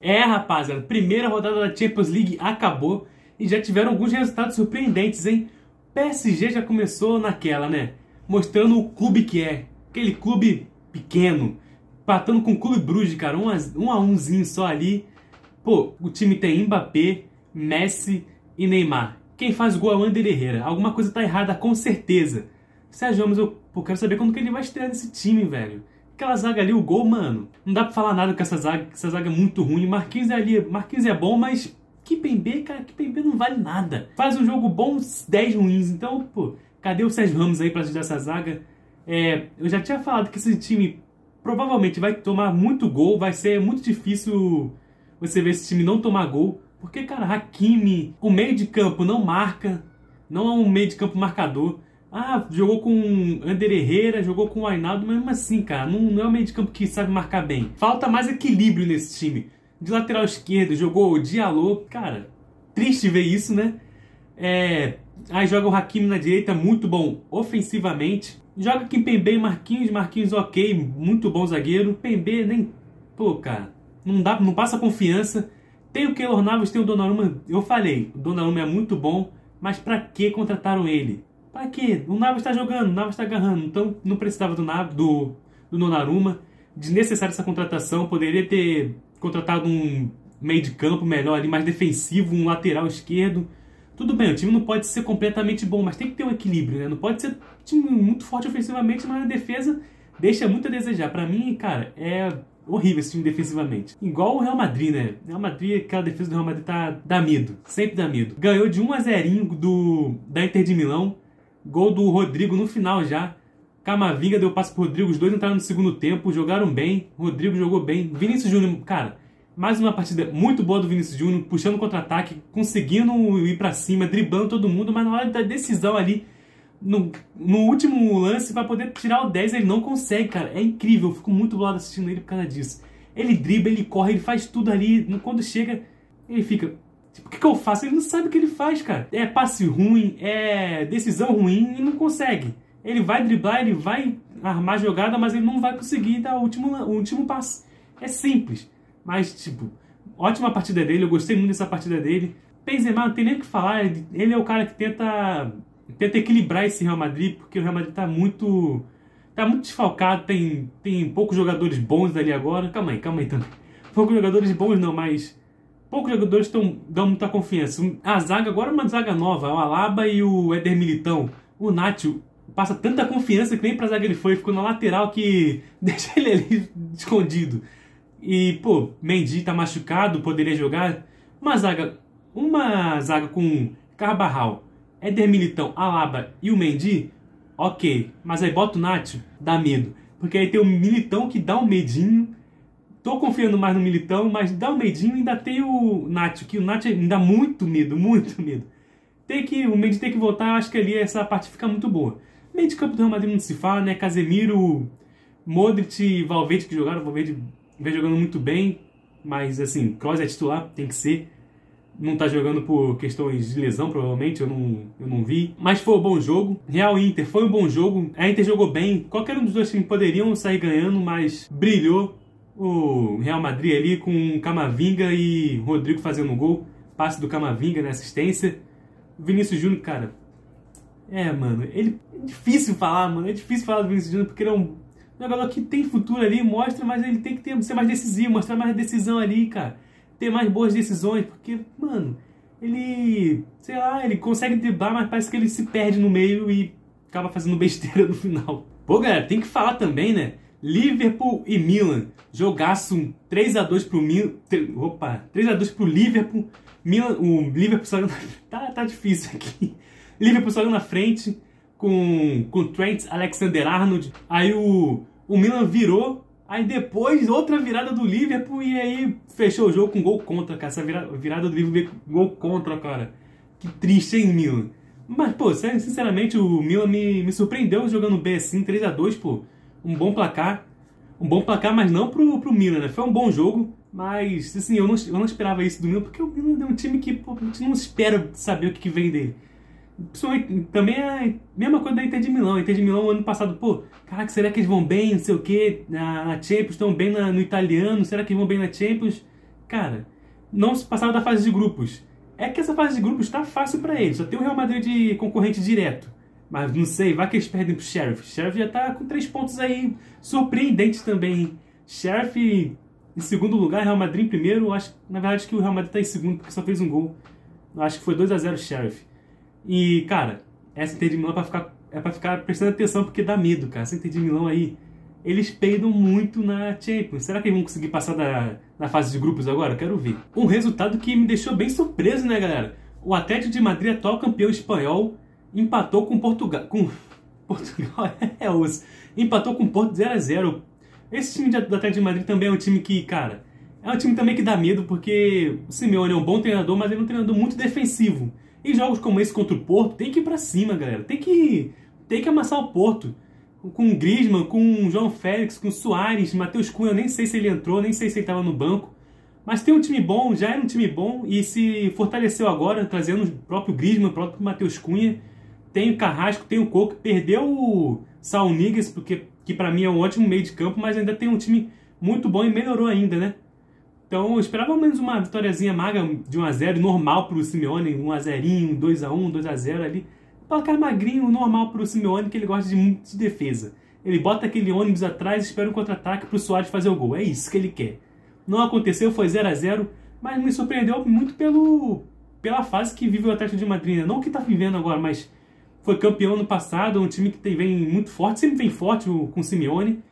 É, rapaziada, primeira rodada da Champions League acabou e já tiveram alguns resultados surpreendentes, hein? PSG já começou naquela, né? Mostrando o clube que é. Aquele clube pequeno, patando com o Clube Bruges, cara, um a, um a umzinho só ali. Pô, o time tem Mbappé, Messi e Neymar. Quem faz gol é o Ander Herrera. Alguma coisa tá errada, com certeza. Sérgio Ramos, eu pô, quero saber quando que ele vai estrear nesse time, velho. Aquela zaga ali, o gol, mano. Não dá pra falar nada com essa zaga, essa zaga é muito ruim. Marquinhos é ali, Marquinhos é bom, mas Kipembe, cara, Kipembe não vale nada. Faz um jogo bom, 10 ruins. Então, pô, cadê o Sérgio Ramos aí pra ajudar essa zaga? É, eu já tinha falado que esse time provavelmente vai tomar muito gol, vai ser muito difícil você ver esse time não tomar gol. Porque, cara, Hakimi, o meio de campo não marca, não é um meio de campo marcador. Ah, jogou com Ander Herrera, jogou com o Ainaldo, mas mesmo assim, cara, não, não é um meio de campo que sabe marcar bem. Falta mais equilíbrio nesse time. De lateral esquerdo, jogou o Diallo, cara, triste ver isso, né? É, aí joga o Hakimi na direita, muito bom ofensivamente. Joga Kimpembe e Marquinhos, Marquinhos ok, muito bom zagueiro. Pembe nem, pô, cara, não dá, não passa confiança. Tem o Keylor Navas, tem o Donnarumma, eu falei, o Donnarumma é muito bom, mas para que contrataram ele? Pra quê? O Navas está jogando, o Navas está agarrando. Então não precisava do Navas, do, do Donnarumma. Desnecessária essa contratação. Poderia ter contratado um meio de campo melhor ali, mais defensivo, um lateral esquerdo. Tudo bem, o time não pode ser completamente bom, mas tem que ter um equilíbrio, né? Não pode ser um time muito forte ofensivamente, mas na defesa deixa muito a desejar. Para mim, cara, é horrível esse time defensivamente. Igual o Real Madrid, né? Real Madrid, aquela defesa do Real Madrid tá, dá medo. Sempre dá medo. Ganhou de 1 a 0 do, da Inter de Milão. Gol do Rodrigo no final já. Camavinga deu passo pro Rodrigo, os dois entraram no segundo tempo, jogaram bem. Rodrigo jogou bem. Vinícius Júnior, cara, mais uma partida muito boa do Vinícius Júnior, puxando contra-ataque, conseguindo ir para cima, driblando todo mundo, mas na hora da decisão ali, no, no último lance, para poder tirar o 10, ele não consegue, cara. É incrível, eu fico muito do lado assistindo ele por causa disso. Ele dribla, ele corre, ele faz tudo ali. Quando chega, ele fica, Tipo, o que, que eu faço? Ele não sabe o que ele faz, cara. É passe ruim, é decisão ruim e não consegue. Ele vai driblar, ele vai armar jogada, mas ele não vai conseguir dar o último, o último passe. É simples. Mas, tipo, ótima partida dele, eu gostei muito dessa partida dele. Benzema não tem nem o que falar, ele é o cara que tenta, tenta equilibrar esse Real Madrid, porque o Real Madrid tá muito tá muito desfalcado, tem, tem poucos jogadores bons ali agora. Calma aí, calma aí também. Poucos jogadores bons não, mas poucos jogadores tão, dão muita confiança. A zaga agora é uma zaga nova, o Alaba e o Éder Militão. O Nacho passa tanta confiança que nem pra zaga ele foi, ficou na lateral que deixa ele ali escondido. E, pô, Mendy tá machucado, poderia jogar. Uma zaga, uma zaga com Carbarral, Éder Militão, Alaba e o Mendy, ok. Mas aí bota o Nacho, dá medo. Porque aí tem o Militão que dá um medinho Tô confiando mais no Militão, mas dá um medinho ainda tem o Nacho, que o Nacho me dá muito medo, muito medo. Tem que, o Mendy tem que voltar, acho que ali essa parte fica muito boa. Meio de campo do Real Madrid não se fala, né? Casemiro, Modric e Valverde que jogaram, Valverde vem jogando muito bem, mas assim, Kroos é titular, tem que ser. Não tá jogando por questões de lesão, provavelmente, eu não, eu não vi. Mas foi um bom jogo. Real Inter foi um bom jogo. A Inter jogou bem. Qualquer um dos dois times poderiam sair ganhando, mas brilhou o Real Madrid ali com Camavinga e Rodrigo fazendo um gol. Passe do Camavinga na assistência. Vinícius Júnior, cara. É, mano, ele é difícil falar, mano. É difícil falar do Vinícius Júnior porque ele é um jogador que tem futuro ali, mostra, mas ele tem que ter, ser mais decisivo, mostrar mais decisão ali, cara. Ter mais boas decisões, porque, mano, ele, sei lá, ele consegue driblar, mas parece que ele se perde no meio e acaba fazendo besteira no final. Pô, galera, tem que falar também, né? Liverpool e Milan. Jogaço 3 a 2 pro Milan. Opa, 3 a 2 pro Liverpool. Milan, o Liverpool saiu na... tá, tá difícil aqui. Liverpool saiu na frente com com Trent Alexander-Arnold. Aí o o Milan virou, aí depois outra virada do Liverpool e aí fechou o jogo com gol contra, cara. Essa virada, do Liverpool gol contra, cara. Que triste, hein, Milan. Mas, pô, sinceramente, o Milan me, me surpreendeu jogando bem assim, 3 a 2 pô um bom placar. Um bom placar, mas não pro, pro Milan, né? Foi um bom jogo, mas assim, eu não, eu não esperava isso do Milan, porque o Milan é um time que pô, a gente não espera saber o que, que vem dele. Também é a mesma coisa da Inter de Milão. A Inter de Milão, ano passado, pô, caraca, será que eles vão bem, não sei o quê, na, na Champions, estão bem na, no italiano, será que vão bem na Champions? cara, não se passaram da fase de grupos. É que essa fase de grupos está fácil para eles, só tem o Real Madrid de concorrente direto. Mas não sei, vai que eles perdem pro Sheriff. Sheriff já tá com três pontos aí surpreendentes também. Sheriff em segundo lugar, Real Madrid em primeiro. Acho, na verdade, que o Real Madrid tá em segundo porque só fez um gol. Acho que foi 2 a 0 Sheriff. E, cara, essa Inter de Milão é pra ficar, é pra ficar prestando atenção porque dá medo, cara. Essa Inter de Milão aí, eles peidam muito na Champions. Será que eles vão conseguir passar da, fase de grupos agora? Quero ver. Um resultado que me deixou bem surpreso, né, galera? O Atlético de Madrid, atual campeão espanhol, empatou com Portugal. Com Portugal é os. Empatou com Porto 0 a 0 Esse time do Atlético de Madrid também é um time que, cara, é um time também que dá medo, porque o Simeone é um bom treinador, mas ele é um treinador muito defensivo. E jogos como esse contra o Porto, tem que ir pra cima, galera. Tem que, tem que amassar o Porto. Com o Griezmann, com o João Félix, com o Soares, Matheus Cunha, nem sei se ele entrou, nem sei se ele estava no banco. Mas tem um time bom, já era um time bom e se fortaleceu agora, trazendo o próprio Griezmann, o próprio Matheus Cunha tem o Carrasco, tem o Coco, perdeu o Saul Niguez, porque que para mim é um ótimo meio de campo, mas ainda tem um time muito bom e melhorou ainda, né? Então eu esperava ao menos uma vitóriazinha magra de 1x0, normal pro Simeone, 1x0, 2x1, 2x0 ali. Placar magrinho, normal pro Simeone, que ele gosta de muito de defesa. Ele bota aquele ônibus atrás, espera um contra-ataque pro Soares fazer o gol. É isso que ele quer. Não aconteceu, foi 0 a 0 mas me surpreendeu muito pelo, pela fase que vive o Atlético de Madrid. Né? Não o que está vivendo agora, mas foi campeão no passado, um time que vem muito forte, sempre vem forte com o Simeone.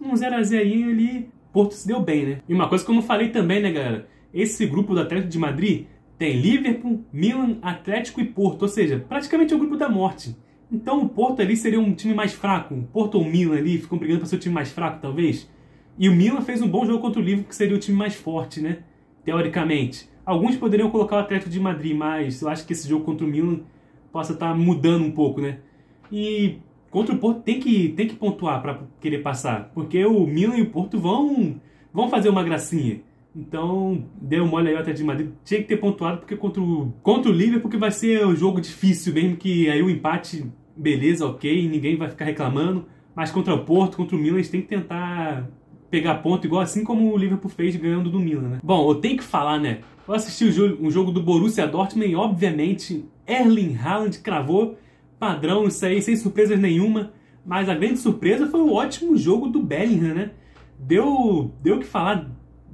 Um 0x0 aí, ali, Porto se deu bem, né? E uma coisa que eu não falei também, né, galera? Esse grupo do Atlético de Madrid tem Liverpool, Milan, Atlético e Porto, ou seja, praticamente é o grupo da morte. Então o Porto ali seria um time mais fraco, o Porto ou o Milan ali ficam brigando para ser o time mais fraco, talvez. E o Milan fez um bom jogo contra o Liverpool, que seria o time mais forte, né? Teoricamente. Alguns poderiam colocar o Atlético de Madrid, mas eu acho que esse jogo contra o Milan possa estar tá mudando um pouco, né? E contra o Porto tem que, tem que pontuar para querer passar, porque o Milan e o Porto vão, vão fazer uma gracinha. Então, deu mole aí até de Madrid. Tinha que ter pontuado, porque contra o, contra o Liverpool que vai ser um jogo difícil, mesmo que aí o empate, beleza, ok, ninguém vai ficar reclamando. Mas contra o Porto, contra o Milan, eles têm que tentar pegar ponto, igual assim como o Liverpool fez ganhando do Milan, né? Bom, eu tenho que falar, né? Eu assisti o jogo, um jogo do Borussia Dortmund e, obviamente, Erling Haaland cravou padrão, isso aí, sem surpresa nenhuma. Mas a grande surpresa foi o ótimo jogo do Bellingham, né? Deu deu que falar,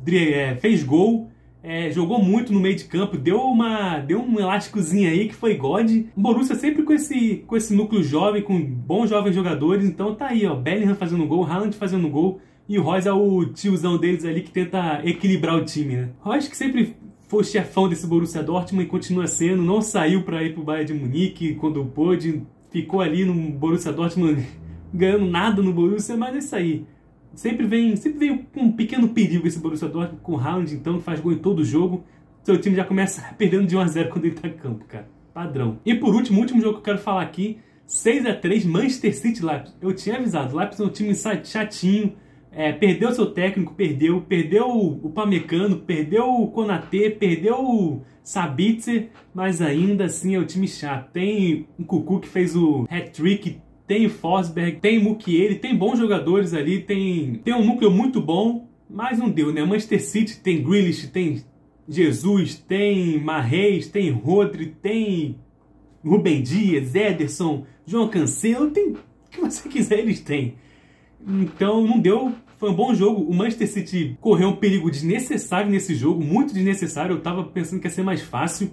é, fez gol, é, jogou muito no meio de campo, deu uma deu um elásticozinho aí que foi God. O Borussia sempre com esse com esse núcleo jovem, com bons jovens jogadores, então tá aí, ó, Bellingham fazendo gol, Haaland fazendo gol. E o Royce é o tiozão deles ali que tenta equilibrar o time, né? Royce que sempre foi o chefão desse Borussia Dortmund e continua sendo, não saiu para ir pro Bayern de Munique quando pôde, ficou ali no Borussia Dortmund ganhando nada no Borussia, mas é isso aí. Sempre vem, sempre vem um pequeno perigo esse Borussia Dortmund com o Haaland, então, que faz gol em todo jogo. Seu time já começa perdendo de 1 a 0 quando ele tá em campo, cara. Padrão. E por último, o último jogo que eu quero falar aqui, 6 a 3 Manchester City Leipzig. Eu tinha avisado, Leipzig é um time chatinho, é, perdeu seu técnico, perdeu, perdeu o Pamecano, perdeu o Konatê, perdeu o Sabitzer, mas ainda assim é o time chato. Tem o Cucu que fez o hat-trick, tem o Forsberg, tem o Mukiele, tem bons jogadores ali, tem, tem um núcleo muito bom, mas não deu, né? Manchester City tem Grealish, tem Jesus, tem Marreis, tem Rodri, tem Rubem Dias, Ederson, João Cancelo, tem o que você quiser eles têm. Então não deu. Foi um bom jogo. O Manchester City correu um perigo desnecessário nesse jogo, muito desnecessário. Eu tava pensando que ia ser mais fácil.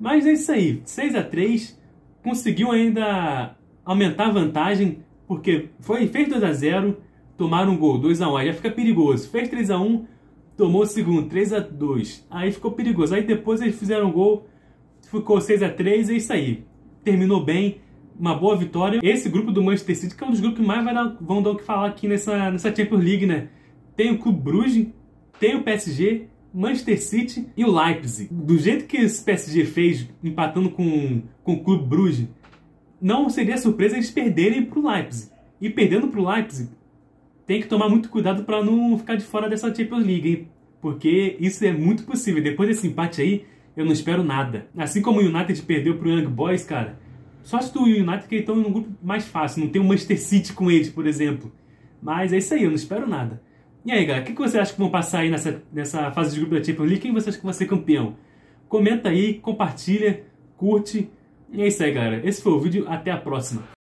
Mas é isso aí. 6 a 3 Conseguiu ainda aumentar a vantagem, porque foi, fez 2 a 0 tomaram um gol, 2 a 1 Aí já fica perigoso. Fez 3 a 1 tomou o segundo, 3 a 2 Aí ficou perigoso. Aí depois eles fizeram um gol, ficou 6 a 3 é isso aí. Terminou bem uma boa vitória. Esse grupo do Manchester City, que é um dos grupos que mais dar, vão dar o que falar aqui nessa, nessa Champions League, né? Tem o Clube Bruges, tem o PSG, Manchester City e o Leipzig. Do jeito que esse PSG fez, empatando com, com o Clube Bruges, não seria surpresa eles perderem para o Leipzig. E perdendo para o Leipzig, tem que tomar muito cuidado para não ficar de fora dessa Champions League, hein? Porque isso é muito possível. Depois desse empate aí, eu não espero nada. Assim como o United perdeu para o Young Boys, cara, só se do United que estão num grupo mais fácil, não tem o Manchester City com eles, por exemplo. Mas é isso aí, eu não espero nada. E aí, galera, o que você acha que vão passar aí nessa, nessa fase de grupo da Champions League? Quem você acha que vai ser campeão? Comenta aí, compartilha, curte. E é isso aí, galera. Esse foi o vídeo. Até a próxima.